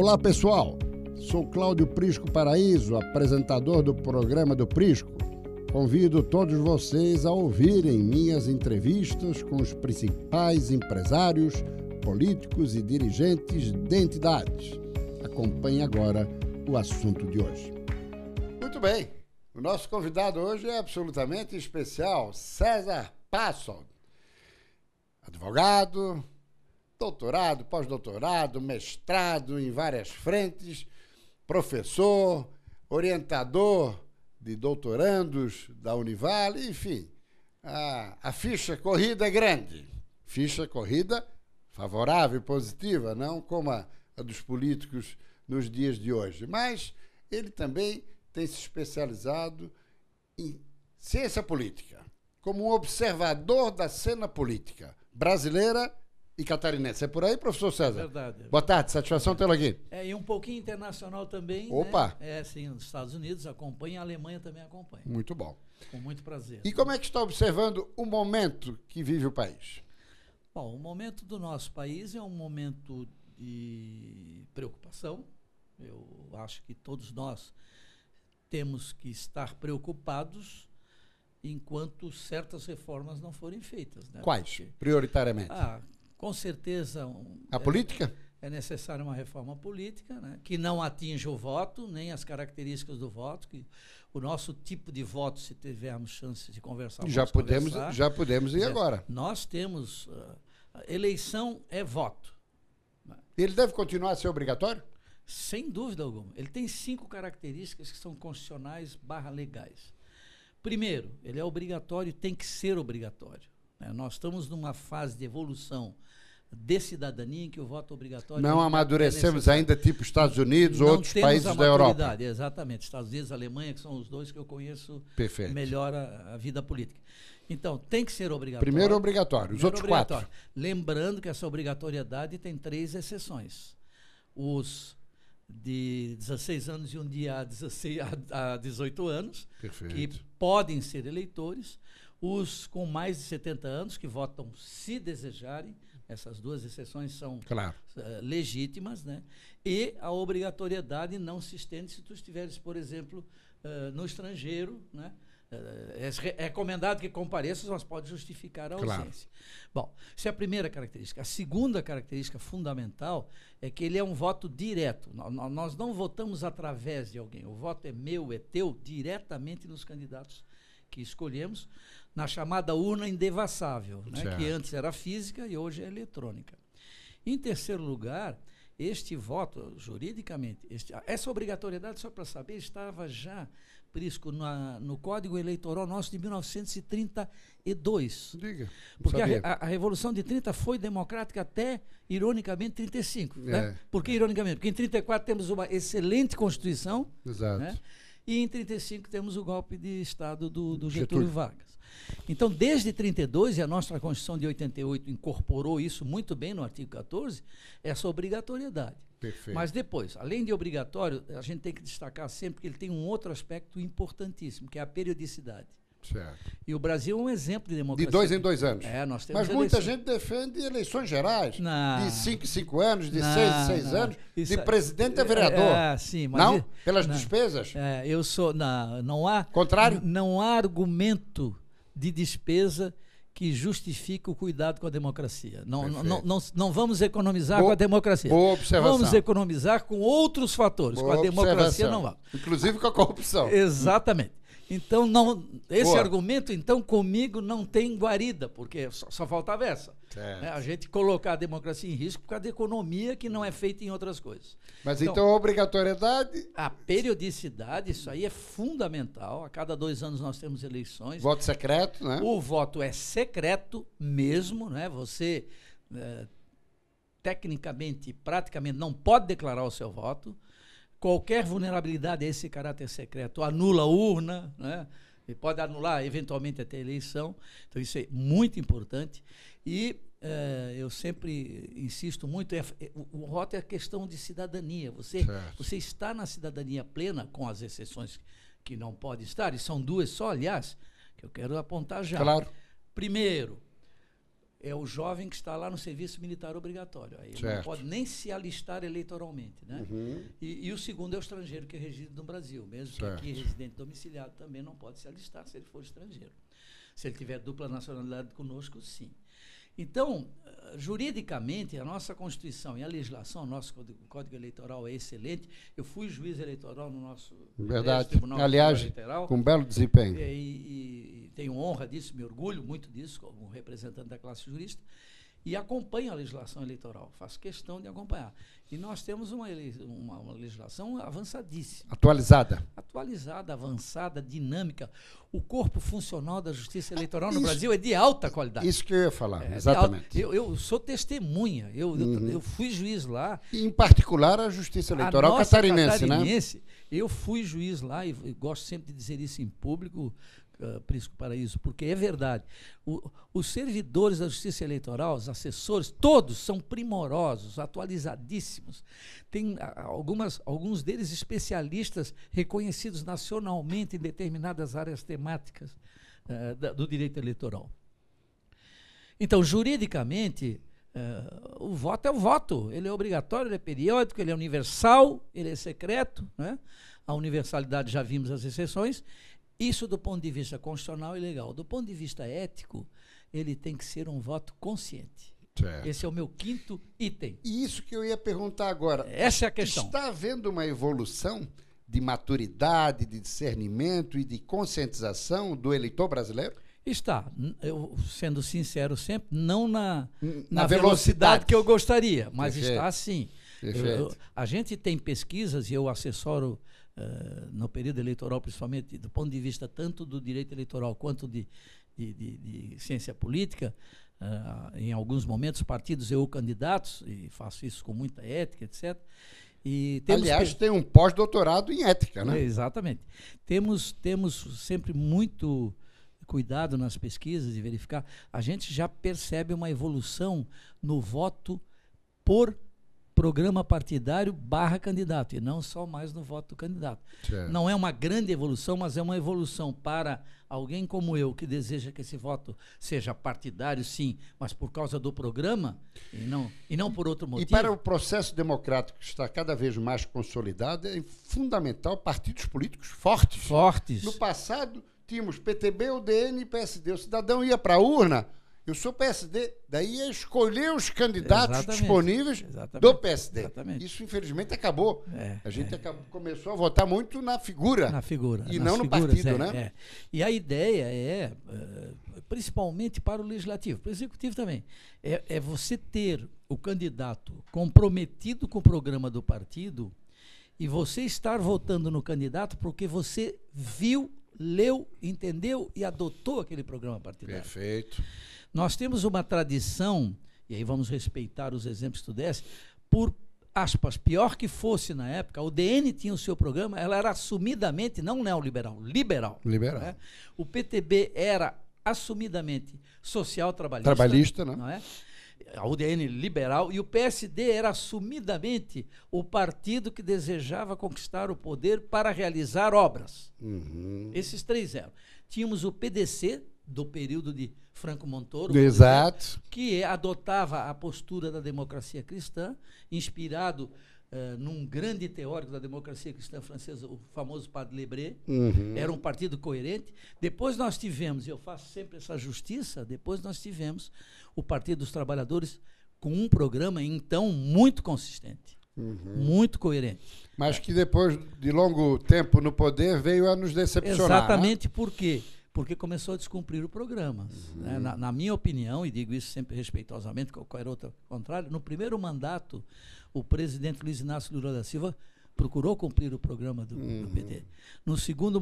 Olá pessoal, sou Cláudio Prisco Paraíso, apresentador do programa do Prisco. Convido todos vocês a ouvirem minhas entrevistas com os principais empresários, políticos e dirigentes de entidades. Acompanhe agora o assunto de hoje. Muito bem, o nosso convidado hoje é absolutamente especial, César Passon, advogado, doutorado, pós-doutorado, mestrado em várias frentes, professor, orientador de doutorandos da Univale, enfim, a, a ficha corrida é grande. Ficha corrida favorável, positiva, não como a, a dos políticos nos dias de hoje. Mas ele também tem se especializado em ciência política, como um observador da cena política brasileira e catarinense. É por aí, professor César? Verdade. Boa tarde, satisfação tê-lo aqui. É, e um pouquinho internacional também. Opa! Né? É, sim, os Estados Unidos acompanha, a Alemanha também acompanha. Muito bom. Com muito prazer. E como é que está observando o momento que vive o país? Bom, o momento do nosso país é um momento de preocupação. Eu acho que todos nós temos que estar preocupados enquanto certas reformas não forem feitas. Né? Quais, Porque, prioritariamente? Ah, com certeza. Um, a é, política? É necessária uma reforma política né, que não atinja o voto, nem as características do voto, que o nosso tipo de voto, se tivermos chance de conversar, já podemos, conversar. já podemos ir agora. Nós temos uh, eleição é voto. Ele deve continuar a ser obrigatório? Sem dúvida alguma. Ele tem cinco características que são constitucionais barra legais. Primeiro, ele é obrigatório, tem que ser obrigatório. Né? Nós estamos numa fase de evolução de cidadania em que o voto obrigatório. Não amadurecemos é ainda tipo Estados Unidos ou outros países da Europa. Exatamente, Estados Unidos, Alemanha, que são os dois que eu conheço Perfeito. melhor a, a vida política. Então, tem que ser obrigatório. Primeiro obrigatório, os outros quatro. Lembrando que essa obrigatoriedade tem três exceções. Os de 16 anos e um dia a, 16, a, a 18 anos, Perfeito. que podem ser eleitores os com mais de 70 anos, que votam se desejarem, essas duas exceções são claro. uh, legítimas, né? e a obrigatoriedade não se estende se tu estiveres, por exemplo, uh, no estrangeiro, né? É, é recomendado que compareças, mas pode justificar a ausência. Claro. Bom, essa é a primeira característica. A segunda característica fundamental é que ele é um voto direto. Nós não votamos através de alguém. O voto é meu, é teu, diretamente nos candidatos que escolhemos na chamada urna indevassável, né, que antes era física e hoje é eletrônica. Em terceiro lugar, este voto, juridicamente, este, essa obrigatoriedade, só para saber, estava já, Prisco, na, no Código Eleitoral nosso de 1932. Diga. Porque a, a, a, Revolução de 30 foi democrática até, ironicamente, 35. Né? É. Né? Por que ironicamente? Porque em 34 temos uma excelente Constituição. Exato. Né? E em 35 temos o golpe de Estado do, do Getúlio, Getúlio Vargas. Então, desde 32, e a nossa Constituição de 88 incorporou isso muito bem no artigo 14, essa obrigatoriedade. Perfeito. Mas depois, além de obrigatório, a gente tem que destacar sempre que ele tem um outro aspecto importantíssimo, que é a periodicidade. Certo. E o Brasil é um exemplo de democracia. De dois em dois anos. É, nós temos Mas muita gente defende eleições gerais. Não. De cinco em cinco anos, de não, seis em seis não. anos, Isso de é- presidente a vereador. É, é, sim, mas não? Pelas despesas? É, eu sou. Não, não há. Contrário? Não há argumento de despesa que justifique o cuidado com a democracia. Não, não, não, não, vamos economizar boa, com a democracia. Boa observação. Vamos economizar com outros fatores. Boa com a democracia não vamos. Inclusive com a corrupção. Exatamente. Então, não, esse Boa. argumento, então, comigo não tem guarida, porque só, só faltava essa. Né? A gente colocar a democracia em risco por causa da economia que não é feita em outras coisas. Mas então, então a obrigatoriedade. A periodicidade, isso aí é fundamental. A cada dois anos nós temos eleições. Voto secreto, né? O voto é secreto mesmo, né? Você. É, tecnicamente, praticamente, não pode declarar o seu voto. Qualquer vulnerabilidade a esse caráter secreto anula a urna, né? e pode anular eventualmente até a eleição. Então, isso é muito importante. E é, eu sempre insisto muito, é, é, o, o voto é questão de cidadania. Você, você está na cidadania plena, com as exceções que não pode estar, e são duas só, aliás, que eu quero apontar já. Claro. Primeiro, é o jovem que está lá no serviço militar obrigatório. Aí ele não Certo. pode nem se alistar eleitoralmente. Né? Uhum. E, e o segundo é o estrangeiro que reside no Brasil. Mesmo que Certo. aqui residente domiciliado também não pode se alistar se ele for estrangeiro. Se ele tiver dupla nacionalidade conosco, sim. Então, eh, juridicamente, a nossa Constituição e a legislação, o nosso Código, Código Eleitoral é excelente. Eu fui juiz eleitoral no nosso Verdade. Tribunal Aliás, Eleitoral. com belo desempenho. E, e- e tenho honra disso, me orgulho muito disso, como representante da classe jurista, e acompanho a legislação eleitoral, faço questão de acompanhar. E nós temos uma, uma- uma legislação avançadíssima, Atualizada. atualizada, avançada, dinâmica. O corpo funcional da justiça eleitoral no Isso- Brasil é de alta qualidade. Isso que eu ia falar, É exatamente. Eu, eu sou testemunha, eu, eu- Uhum. eu fui juiz lá, E, em particular, a Justiça Eleitoral a nossa catarinense, né? catarinense, Eu fui juiz lá e, e gosto sempre de dizer isso em público, uh, Prisco Paraíso, porque é verdade. O- os servidores da Justiça Eleitoral, os assessores, todos são primorosos, atualizadíssimos. Tem ah, algumas, alguns deles especialistas reconhecidos nacionalmente em determinadas áreas temáticas eh, da- do direito eleitoral. Então, juridicamente, eh, o voto é o voto. Ele é obrigatório, ele é periódico, ele é universal, ele é secreto. Né? A universalidade já vimos as exceções. Isso do ponto de vista constitucional e legal. Do ponto de vista ético, ele tem que ser um voto consciente. Certo. Esse é o meu quinto item. E isso que eu ia perguntar agora. Essa é a questão. Está havendo uma evolução de maturidade, de discernimento e de conscientização do eleitor brasileiro? Está, eu sendo sincero sempre, não na, na, na velocidade. velocidade. que eu gostaria, mas Perfeito. está sim. Eu- a gente tem pesquisas e eu assessoro eh, no período eleitoral, principalmente do ponto de vista tanto do direito eleitoral quanto de, de, de- de ciência política. ah, em alguns momentos, partidos eu candidatos, e faço isso com muita ética, etc. E temos Aliás, tem um pós-doutorado em ética, né? Exatamente. Temos, temos sempre muito cuidado nas pesquisas e verificar. A gente já percebe uma evolução no voto por programa partidário barra candidato, e não só mais no voto do candidato. Certo. Não é uma grande evolução, mas é uma evolução para alguém como eu, que deseja que esse voto seja partidário, sim, mas por causa do programa, e não, e não por outro E motivo. para o processo democrático que está cada vez mais consolidado, é fundamental partidos políticos fortes. fortes. No passado, tínhamos PTB, UDN e PSD. O cidadão ia para a urna, eu sou PSD, daí ia escolher os candidatos Exatamente. disponíveis Exatamente. do PSD. Exatamente. Isso, infelizmente, acabou. É, a gente acabou- começou a votar muito na figura. Na figura. E não no figuras, partido, é, né? é. E a ideia é, eh, principalmente para o legislativo, para o executivo também, é, é você ter o candidato comprometido com o programa do partido e você estar votando no candidato porque você viu, leu, entendeu e adotou aquele programa partidário. Perfeito. Nós temos uma tradição, e aí vamos respeitar os exemplos que tu desse, por aspas, pior que fosse na época, o DN tinha o seu programa, ela era assumidamente não neoliberal, liberal. Liberal. né? O PTB era assumidamente social trabalhista. Trabalhista, né? Não é? A UDN liberal e o PSD era assumidamente o partido que desejava conquistar o poder para realizar obras. Uhum. Esses três eram. Tínhamos o PDC, do período de Franco Montoro, Exato. que adotava a postura da democracia cristã, inspirado eh, num grande teórico da democracia cristã francesa, o famoso Padre Lebré. Uhum. Era um partido coerente. Depois nós tivemos, e eu faço sempre essa justiça, depois nós tivemos o Partido dos Trabalhadores com um programa, então, muito consistente, Uhum. muito coerente. Mas que depois de longo tempo no poder veio a nos decepcionar. né? Exatamente por quê? Porque começou a descumprir o programa. né? Na, na minha opinião, e digo isso sempre respeitosamente, qualquer outro contrário, no primeiro mandato, o presidente Luiz Inácio Lula da Silva procurou cumprir o programa do, do PT. No segundo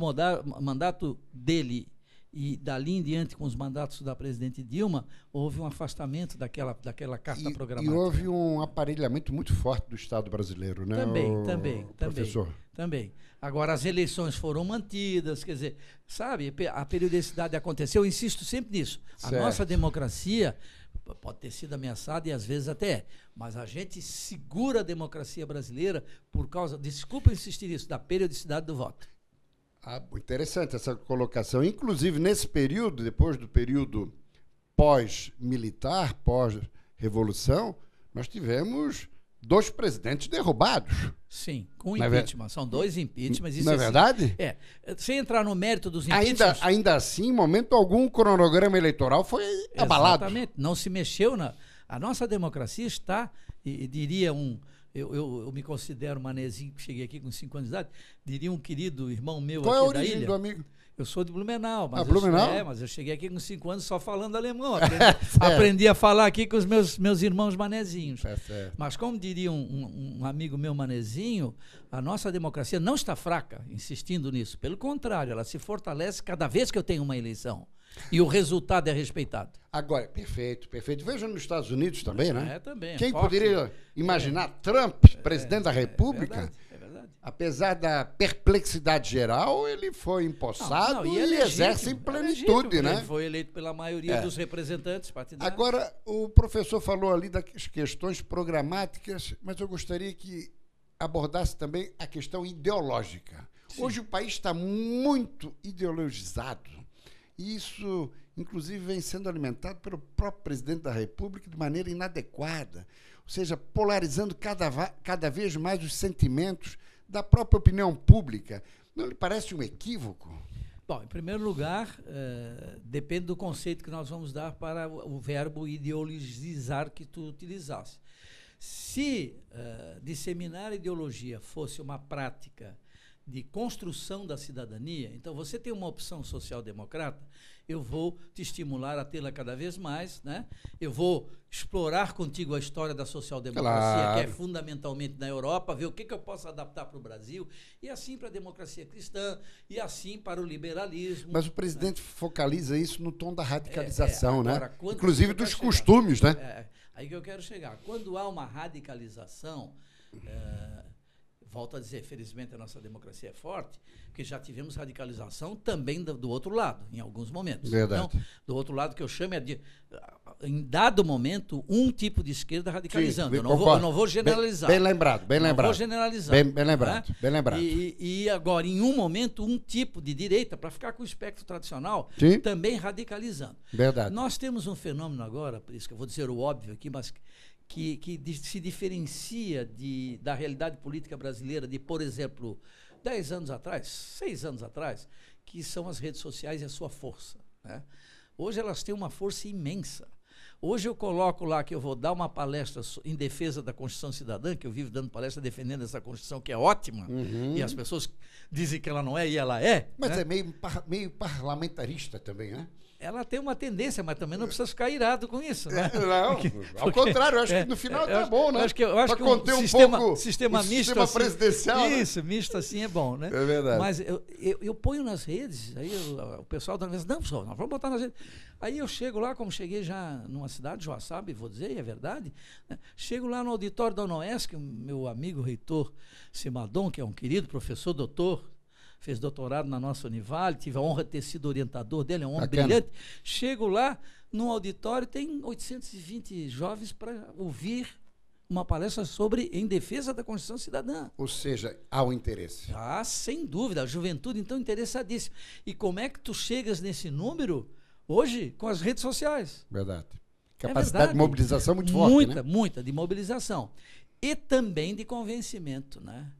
mandato dele e dali em diante com os mandatos da presidente Dilma, houve um afastamento daquela, daquela carta E, e programática. houve um aparelhamento muito forte do Estado brasileiro, né? Também, o também, também. Professor. Também. Agora, as eleições foram mantidas, quer dizer, sabe, a periodicidade aconteceu, eu insisto sempre nisso. A Certo. nossa democracia pode ter sido ameaçada e às vezes até é, mas a gente segura a democracia brasileira por causa, desculpa insistir nisso, da periodicidade do voto. Ah, interessante essa colocação. Inclusive, nesse período, depois do período pós-militar, pós-revolução, nós tivemos dois presidentes derrubados. Sim, com Não é impeachment. São dois impeachments. Isso Não é assim- verdade? É. Sem entrar no mérito dos Ainda, impeachments. ainda assim, em momento algum, o cronograma eleitoral foi abalado. Exatamente. Não se mexeu na. A nossa democracia está, e, e diria um. Eu, eu, eu me considero manezinho, que cheguei aqui com 5 anos de idade, diria um querido irmão meu Qual é a aqui da origem ilha. do amigo? Eu sou de Blumenau, mas, Ah, eu, Blumenau? é, mas eu cheguei aqui com 5 anos só falando alemão. Aprendi, aprendi a falar aqui com os meus, meus irmãos manezinhos. Certo. Mas como diria um, um- um amigo meu manezinho, a nossa democracia não está fraca, insistindo nisso. Pelo contrário, ela se fortalece cada vez que eu tenho uma eleição. E o resultado é respeitado. Agora, perfeito, perfeito. Veja nos Estados Unidos também, né? É, também. é Quem forte. poderia imaginar Trump, presidente da É República, é. Apesar da perplexidade geral, ele foi empossado Não, não, e, é legítimo, exerce em é plenitude, legítimo, né? Ele foi eleito pela maioria É. dos representantes partidários. Agora, o professor falou ali das questões programáticas, mas eu gostaria que abordasse também a questão ideológica. Hoje o país está muito ideologizado. E isso, inclusive, vem sendo alimentado pelo próprio presidente da República de maneira inadequada. Ou seja, polarizando cada, cada vez mais os sentimentos da própria opinião pública. Não lhe parece um equívoco? Bom, em primeiro lugar, eh, depende do conceito que nós vamos dar para o, verbo ideologizar que tu utilizasse. Se eh, disseminar ideologia fosse uma prática de construção da cidadania, então você tem uma opção social-democrata, eu vou te estimular a tê-la cada vez mais, né? Eu vou explorar contigo a história da social-democracia, que é Claro. fundamentalmente na Europa, ver o que, que eu posso adaptar para o Brasil, e assim para a democracia cristã, e assim para o liberalismo. Mas o presidente focaliza isso no tom da radicalização, É, é, agora, né? Inclusive dos quero costumes, né? É, aí que eu quero chegar. Quando há uma radicalização, é, volto a dizer, felizmente a nossa democracia é forte, porque já tivemos radicalização também do, do outro lado, em alguns momentos. Verdade. Então, do outro lado que eu chamo é de, em dado momento, um tipo de esquerda radicalizando. Sim, eu, não vou, eu não vou generalizar. Bem, bem lembrado, bem Não lembrado. vou generalizar. Bem, bem lembrado, né? bem lembrado. E, e agora, em um momento, um tipo de direita, para ficar com o espectro tradicional, Sim. também radicalizando. Verdade. Nós temos um fenômeno agora, por isso que eu vou dizer o óbvio aqui, mas que, que se diferencia de, da realidade política brasileira de, por exemplo, 10 anos atrás, 6 anos atrás, que são as redes sociais e a sua força. né? Hoje elas têm uma força imensa. Hoje eu coloco lá que eu vou dar uma palestra em defesa da Constituição Cidadã, que eu vivo dando palestra defendendo essa Constituição, que é ótima, e as pessoas dizem que ela não é e ela é. Uhum. Mas né? é meio, par- meio parlamentarista também, né? Ela tem uma tendência, mas também não precisa ficar irado com isso. Né? Não, ao Porque- contrário, eu acho é, que no final é, tá acho- bom, né? Acho que, eu acho Pra que um conter um sistema, pouco sistema o misto. sistema assim, presidencial, né? Isso, misto assim é bom, né? É verdade. Mas eu, eu, eu ponho nas redes, aí eu- o pessoal da vez, não, pessoal, nós vamos botar nas redes. Aí eu chego lá, como cheguei já numa cidade, Joaçaba, e vou dizer, e é verdade, né? chego lá no auditório da UNOESC, o meu amigo reitor Simadon, que é um querido professor, doutor, fez doutorado na nossa Univale, tive a honra de ter sido orientador dele, é um homem Bacana. brilhante. Chego lá, no auditório, tem 820 jovens para ouvir uma palestra sobre em defesa da Constituição Cidadã. Ou seja, há o interesse. Ah, sem dúvida, a juventude então interessadíssima. E como é que tu chegas nesse número hoje com as redes sociais? Verdade. É Capacidade verdade. de mobilização muito forte, Muita, né? muita de mobilização. E também de convencimento, né?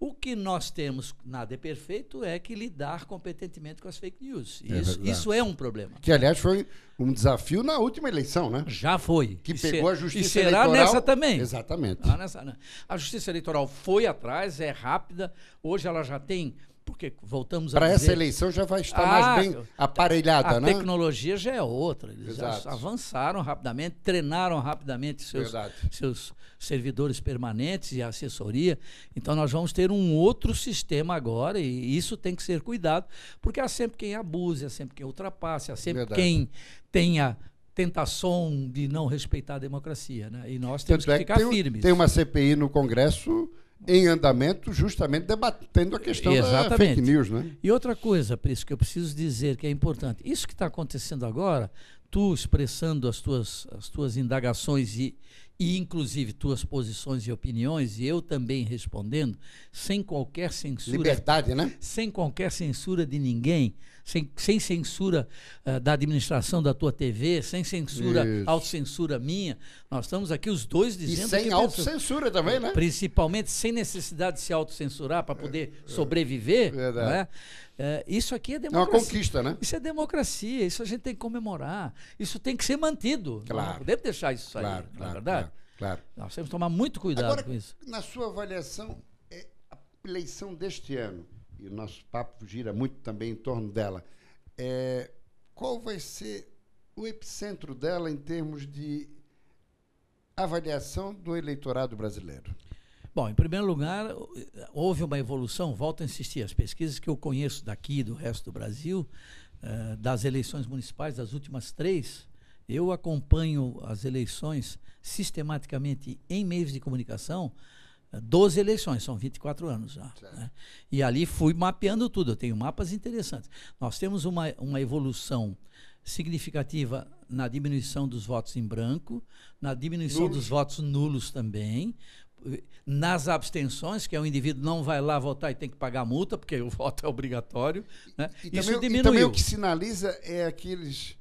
O que nós temos, nada é perfeito, é que lidar competentemente com as fake news. É Isso, verdade. isso é um problema. Que, aliás, foi um desafio na última eleição, né? Já foi. Que E pegou se- a justiça E será eleitoral. nessa também. Exatamente. Nessa, né? A justiça eleitoral foi atrás, é rápida. Hoje ela já tem. Porque voltamos a Para essa eleição já vai estar Ah, mais bem aparelhada, a né? tecnologia já é outra. Eles Exato. avançaram rapidamente, treinaram rapidamente seus, Verdade. seus servidores permanentes e assessoria. Então nós vamos ter um outro sistema agora e isso tem que ser cuidado, porque há sempre quem abuse, há sempre quem ultrapasse, há sempre Verdade. quem tenha tentação de não respeitar a democracia. Né? E nós temos Tanto é que que ficar tem, um- firmes. tem uma CPI no Congresso em andamento, justamente debatendo a questão da Exatamente. fake news, né? E outra coisa, Prisco, que eu preciso dizer que é importante. Isso que está acontecendo agora, tu expressando as tuas, as tuas indagações e, e inclusive tuas posições e opiniões, e eu também respondendo, sem qualquer censura. Liberdade, né? Sem qualquer censura de ninguém, sem, sem censura uh, da administração da tua TV, sem censura, Isso. autocensura minha. Nós estamos aqui os dois dizendo. E sem autocensura também, né? Principalmente sem necessidade de se autocensurar para poder é, sobreviver. Verdade. Né? É, isso aqui é democracia. É uma conquista, né? Isso é democracia, isso a gente tem que comemorar. Isso tem que ser mantido. Claro. Não podemos deixar isso sair, claro, não é verdade? Claro. Nós temos que tomar muito cuidado Agora, com isso. Na sua avaliação, é a eleição deste ano, e o nosso papo gira muito também em torno dela, é, qual vai ser o epicentro dela em termos de avaliação do eleitorado brasileiro? Bom, em primeiro lugar, houve uma evolução, volto a insistir, as pesquisas que eu conheço daqui do resto do Brasil, uh, das eleições municipais, das últimas três, eu acompanho as eleições sistematicamente em meios de comunicação, 12 eleições, são 24 anos já. Né? E ali fui mapeando tudo, eu tenho mapas interessantes. Nós temos uma, uma evolução significativa na diminuição dos votos em branco, na diminuição nulos. dos votos nulos também, nas abstenções, que é o indivíduo não vai lá votar e tem que pagar multa, porque o voto é obrigatório. Né? E, Isso também, diminuiu. E também o que sinaliza é aqueles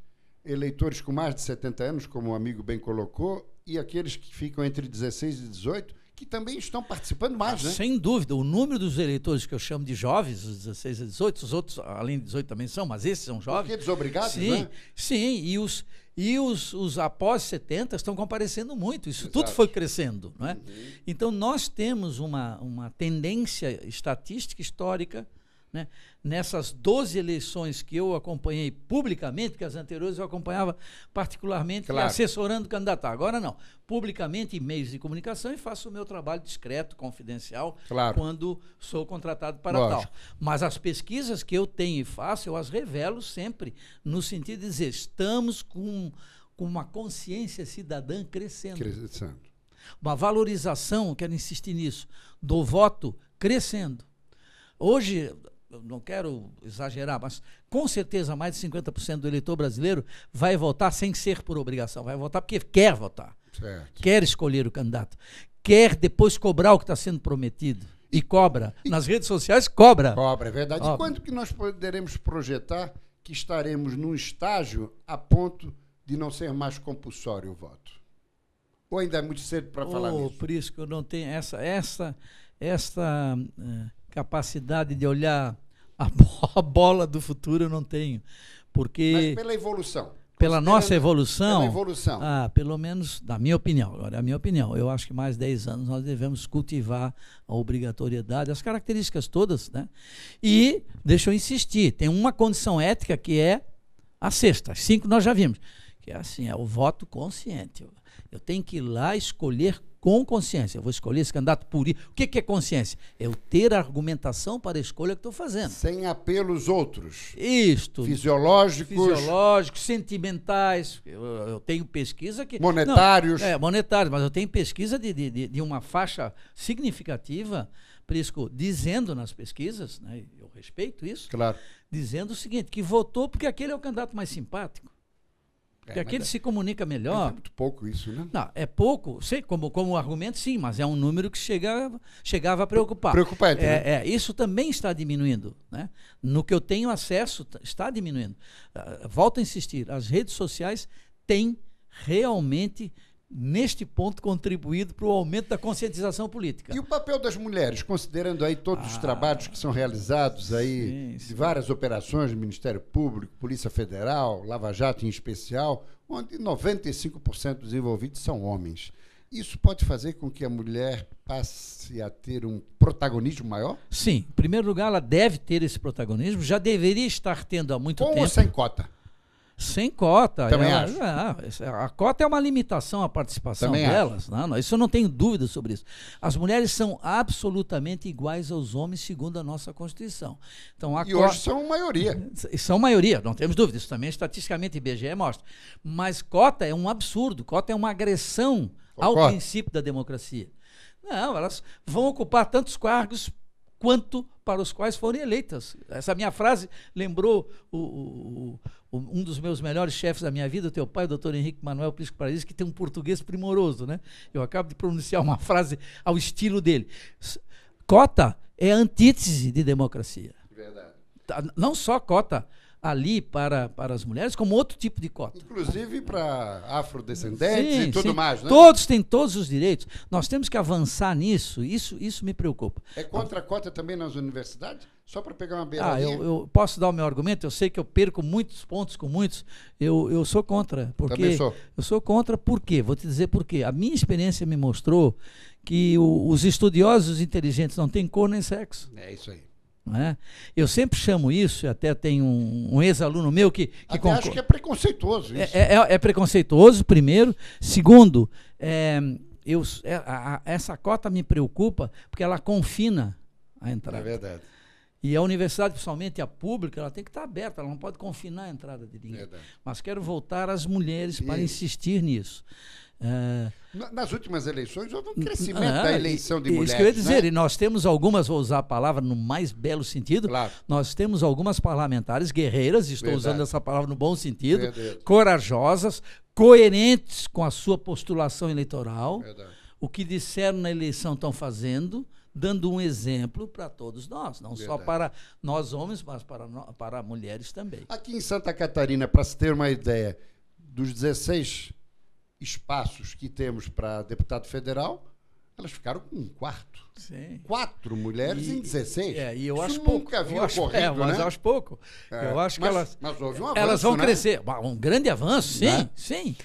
eleitores com mais de 70 anos, como o amigo bem colocou, e aqueles que ficam entre 16 e 18, que também estão participando mais, né? Sem dúvida. O número dos eleitores que eu chamo de jovens, os 16 a 18, os outros, além de 18, também são, mas esses são jovens. Porque desobrigados, sim, né? Sim, e os, e os, os após 70 estão comparecendo muito. Isso Exato. tudo foi crescendo. Não é? Uhum. Então, nós temos uma, uma tendência estatística histórica né? Nessas 12 eleições que eu acompanhei publicamente, porque as anteriores eu acompanhava particularmente claro. assessorando o candidato. Agora não. Publicamente em meios de comunicação e faço o meu trabalho discreto, confidencial, claro. quando sou contratado para Lógico. tal. Mas as pesquisas que eu tenho e faço, eu as revelo sempre, no sentido de dizer, estamos com, com uma consciência cidadã crescendo. Crescendo. Uma valorização, quero insistir nisso, do voto crescendo. Hoje, não quero exagerar, mas com certeza mais de 50% do eleitor brasileiro vai votar sem ser por obrigação, vai votar porque quer votar, certo. quer escolher o candidato, quer depois cobrar o que está sendo prometido. E cobra. E, Nas redes sociais, cobra. Cobra, é verdade. Cobra. E quando que nós poderemos projetar que estaremos num estágio a ponto de não ser mais compulsório o voto? Ou ainda é muito cedo para oh, falar nisso? Por isso que eu não tenho essa, essa, essa uh, capacidade de olhar a, bola do futuro eu não tenho. Porque. Mas pela evolução. Pela nossa evolução. Pela evolução. Ah, pelo menos, na minha opinião, agora é a minha opinião, eu acho que mais 10 anos nós devemos cultivar a obrigatoriedade, as características todas, né? E, deixa eu insistir, tem uma condição ética que é a sexta, as cinco nós já vimos, que é assim, é o voto consciente. Eu tenho que ir lá escolher com consciência. Eu vou escolher esse candidato por isso. O que, que é consciência? É eu ter argumentação para a escolha que estou fazendo. Sem apelos outros. Isto. Fisiológicos. Fisiológicos, sentimentais. Eu, eu tenho pesquisa que. Monetários. Não, é, monetários, mas eu tenho pesquisa de, de, de uma faixa significativa, Prisco, dizendo nas pesquisas, né, eu respeito isso, claro. dizendo o seguinte: que votou porque aquele é o candidato mais simpático. Porque é, aquele é, se comunica melhor. É muito pouco isso, né? Não, é pouco, sei, como, como argumento, sim, mas é um número que chegava, chegava a preocupar. Preocupante. É, né? é, isso também está diminuindo. Né? No que eu tenho acesso, está diminuindo. Uh, volto a insistir, as redes sociais têm realmente neste ponto, contribuído para o aumento da conscientização política. E o papel das mulheres, considerando aí todos ah, os trabalhos que são realizados aí, sim, sim. de várias operações do Ministério Público, Polícia Federal, Lava Jato em especial, onde 95% dos envolvidos são homens. Isso pode fazer com que a mulher passe a ter um protagonismo maior? Sim. Em primeiro lugar, ela deve ter esse protagonismo, já deveria estar tendo há muito Com tempo. Com ou sem cota? Sem cota. Também é, acho. É, a cota é uma limitação à participação Também delas. Não, não, isso eu não tenho dúvida sobre isso. As mulheres são absolutamente iguais aos homens, segundo a nossa Constituição. Então, a e hoje são maioria. São maioria, não temos dúvida. Isso também estatisticamente IBGE mostra. Mas cota é um absurdo. Cota é uma agressão Concordo. ao princípio da democracia. Não, elas vão ocupar tantos cargos quanto para os quais foram eleitas. Essa minha frase lembrou o, o, o, um dos meus melhores chefes da minha vida, o teu pai, o doutor Henrique Manuel Prisco Paraíso, que tem um português primoroso. Né? Eu acabo de pronunciar uma frase ao estilo dele. Cota é antítese de democracia. Verdade. Tá, não só cota ali para, para as mulheres, como outro tipo de cota. Inclusive para afrodescendentes Sim, e tudo sim. mais, né? Todos têm todos os direitos. Nós temos que avançar nisso. Isso, isso me preocupa. É contra a cota também nas universidades? Só para pegar uma Ah, beiradinha? eu, eu posso dar o meu argumento. Eu sei que eu perco muitos pontos com muitos. Eu, eu sou contra. Porque Também sou. Eu sou contra por quê? Vou te dizer por quê. A minha experiência me mostrou que o- os estudiosos inteligentes não têm cor nem sexo. É isso aí. É? Eu sempre chamo isso, até tem um, um ex-aluno meu que, que Até acho que é preconceituoso isso. É, é- é preconceituoso, primeiro. Segundo, é, eu, é, a- a- essa cota me preocupa porque ela confina a É entrada. verdade. e a universidade, principalmente a pública, ela tem que estar aberta, ela não pode confinar a entrada de ninguém. Verdade. Mas quero voltar às mulheres para insistir nisso. Na- Nas últimas eleições houve um crescimento ah, da eleição de e mulheres. Isso que eu ia dizer, né? e nós temos algumas, vou usar a palavra no mais belo sentido, Claro. nós temos algumas parlamentares guerreiras, estou Verdade. usando essa palavra no bom sentido, Verdade. corajosas, coerentes com a sua postulação eleitoral, Verdade. o que disseram na eleição estão fazendo, dando um exemplo para todos nós, não só Verdade. para nós homens, mas para, para mulheres também. Aqui em Santa Catarina, para se ter uma ideia, dos 16 espaços que temos para deputado federal, elas ficaram com um quarto. Sim. Quatro mulheres em 16. É, e eu Isso acho pouco. havia eu acho, ocorrido, é, mas né? acho pouco. É, Eu acho que mas- elas, mas houve um avanço, elas vão né? crescer. Um grande avanço, sim, Né? sim.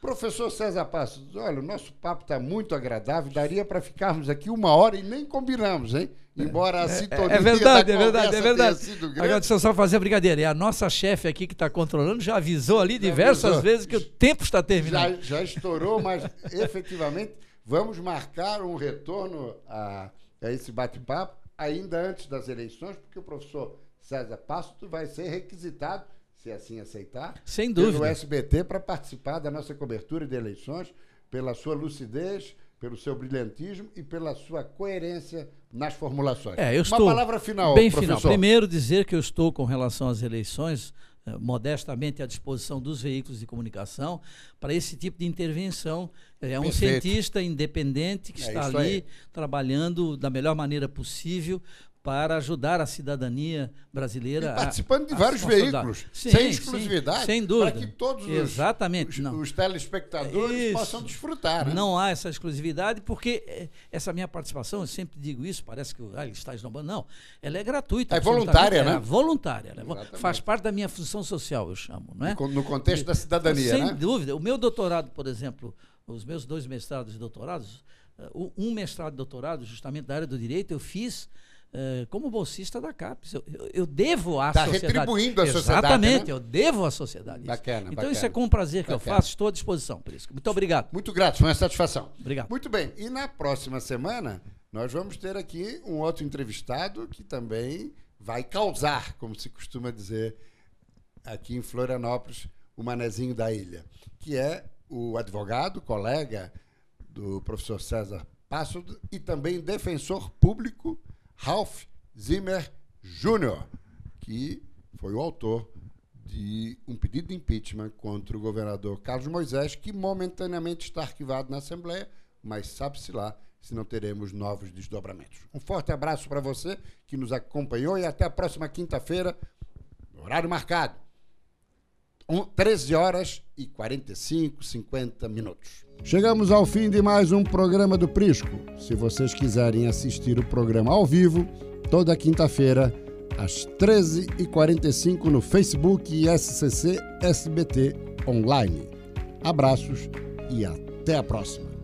Professor César Passos, olha, o nosso papo está muito agradável, daria para ficarmos aqui uma hora e nem combinamos, hein? Embora a sintonia É verdade, é verdade, é verdade. tenha sido Agora, deixa eu só fazer a brincadeira. E a nossa chefe aqui que está controlando já avisou ali diversas avisou. vezes que o tempo está terminando. já, já estourou, mas efetivamente vamos marcar um retorno a, a esse bate-papo ainda antes das eleições, porque o professor César Passos vai ser requisitado, se assim aceitar, Sem pelo dúvida. SBT para participar da nossa cobertura de eleições, pela sua lucidez, pelo seu brilhantismo e pela sua coerência nas formulações. É, eu Uma estou palavra final, bem professor. final. Primeiro dizer que eu estou com relação às eleições eh, modestamente à disposição dos veículos de comunicação para esse tipo de intervenção. É um Perfeito. cientista independente que É está ali aí. trabalhando da melhor maneira possível para ajudar a cidadania brasileira E a- participando de a vários se consolidar. veículos, Sim, sem sim, exclusividade, sem dúvida. para que todos os, Exatamente, os, não. os telespectadores Isso. possam desfrutar. Né? Não há essa exclusividade, porque eh, essa minha participação, eu sempre digo isso, parece que ah, ele está esnobando. Não, ela é gratuita. É voluntária, né? É voluntária. é faz parte da minha função social, eu chamo. É? No con- No contexto da cidadania, Sem né? dúvida. O meu doutorado, por exemplo, os meus dois mestrados e doutorados, eh, um mestrado e doutorado, justamente da área do direito, eu fiz eh, como bolsista da CAPES. Eu, eu- eu devo à Tá sociedade. retribuindo à sociedade, Exatamente, né? eu devo à sociedade. isso. Bacana, Então bacana. isso é com prazer que eu Bacana. faço, estou à disposição, Prisco. Muito obrigado. Muito grato, foi uma satisfação. Obrigado. Muito bem, e na próxima semana nós vamos ter aqui um outro entrevistado que também vai causar, como se costuma dizer aqui em Florianópolis, o manezinho da ilha, que é o advogado, colega do professor César Passo e também defensor público Ralph Zimmer Jr., que foi o autor de um pedido de impeachment contra o governador Carlos Moisés, que momentaneamente está arquivado na Assembleia, mas sabe-se lá se não teremos novos desdobramentos. Um forte abraço para você que nos acompanhou e até a próxima quinta-feira, horário marcado. Um, 13 horas e 45, 50 minutos. Chegamos ao fim de mais um programa do Prisco. Se vocês quiserem assistir o programa ao vivo, toda quinta-feira, às 13h45 no Facebook e SCC SBT Online. Abraços e até a próxima.